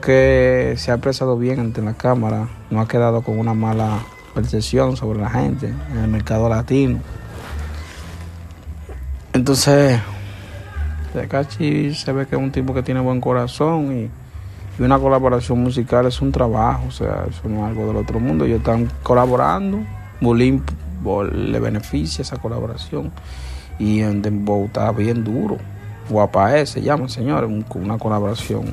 Que se ha expresado bien ante la Cámara, no ha quedado con una mala percepción sobre la gente en el mercado latino. Entonces, Tecachi se ve que es un tipo que tiene buen corazón y, una colaboración musical es un trabajo, o sea, eso no es algo del otro mundo. Ellos están colaborando, Bulín le beneficia esa colaboración y en Dembow bien duro. Guapa se llama, señores, un- una colaboración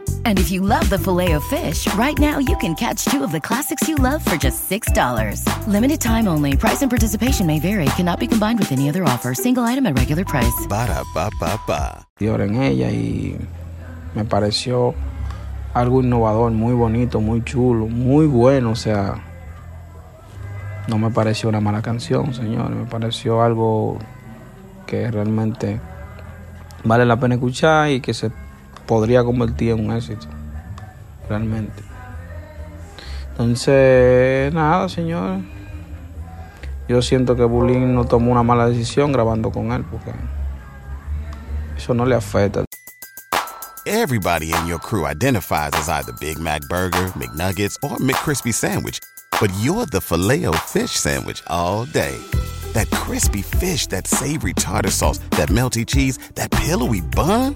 And if you love the filet of fish, right now you can catch two of the classics you love for just $6. Limited time only. Price and participation may vary. Cannot be combined with any other offer. Single item at regular price. Ba-da-ba-ba-ba. en ella y me pareció algo innovador, muy bonito, muy chulo, muy bueno, o sea, no me pareció una mala canción, señores, me pareció algo que realmente vale la pena escuchar y que se podría convertir en un éxito, realmente. Entonces, nada, señores. Yo siento que Bulín no tomó una mala decisión grabando con él, porque eso no le afecta. Everybody in your crew identifies as either Big Mac Burger, McNuggets, or McCrispy Sandwich. But you're the filet fish Sandwich all day. That crispy fish, that savory tartar sauce, that melty cheese, that pillowy bun.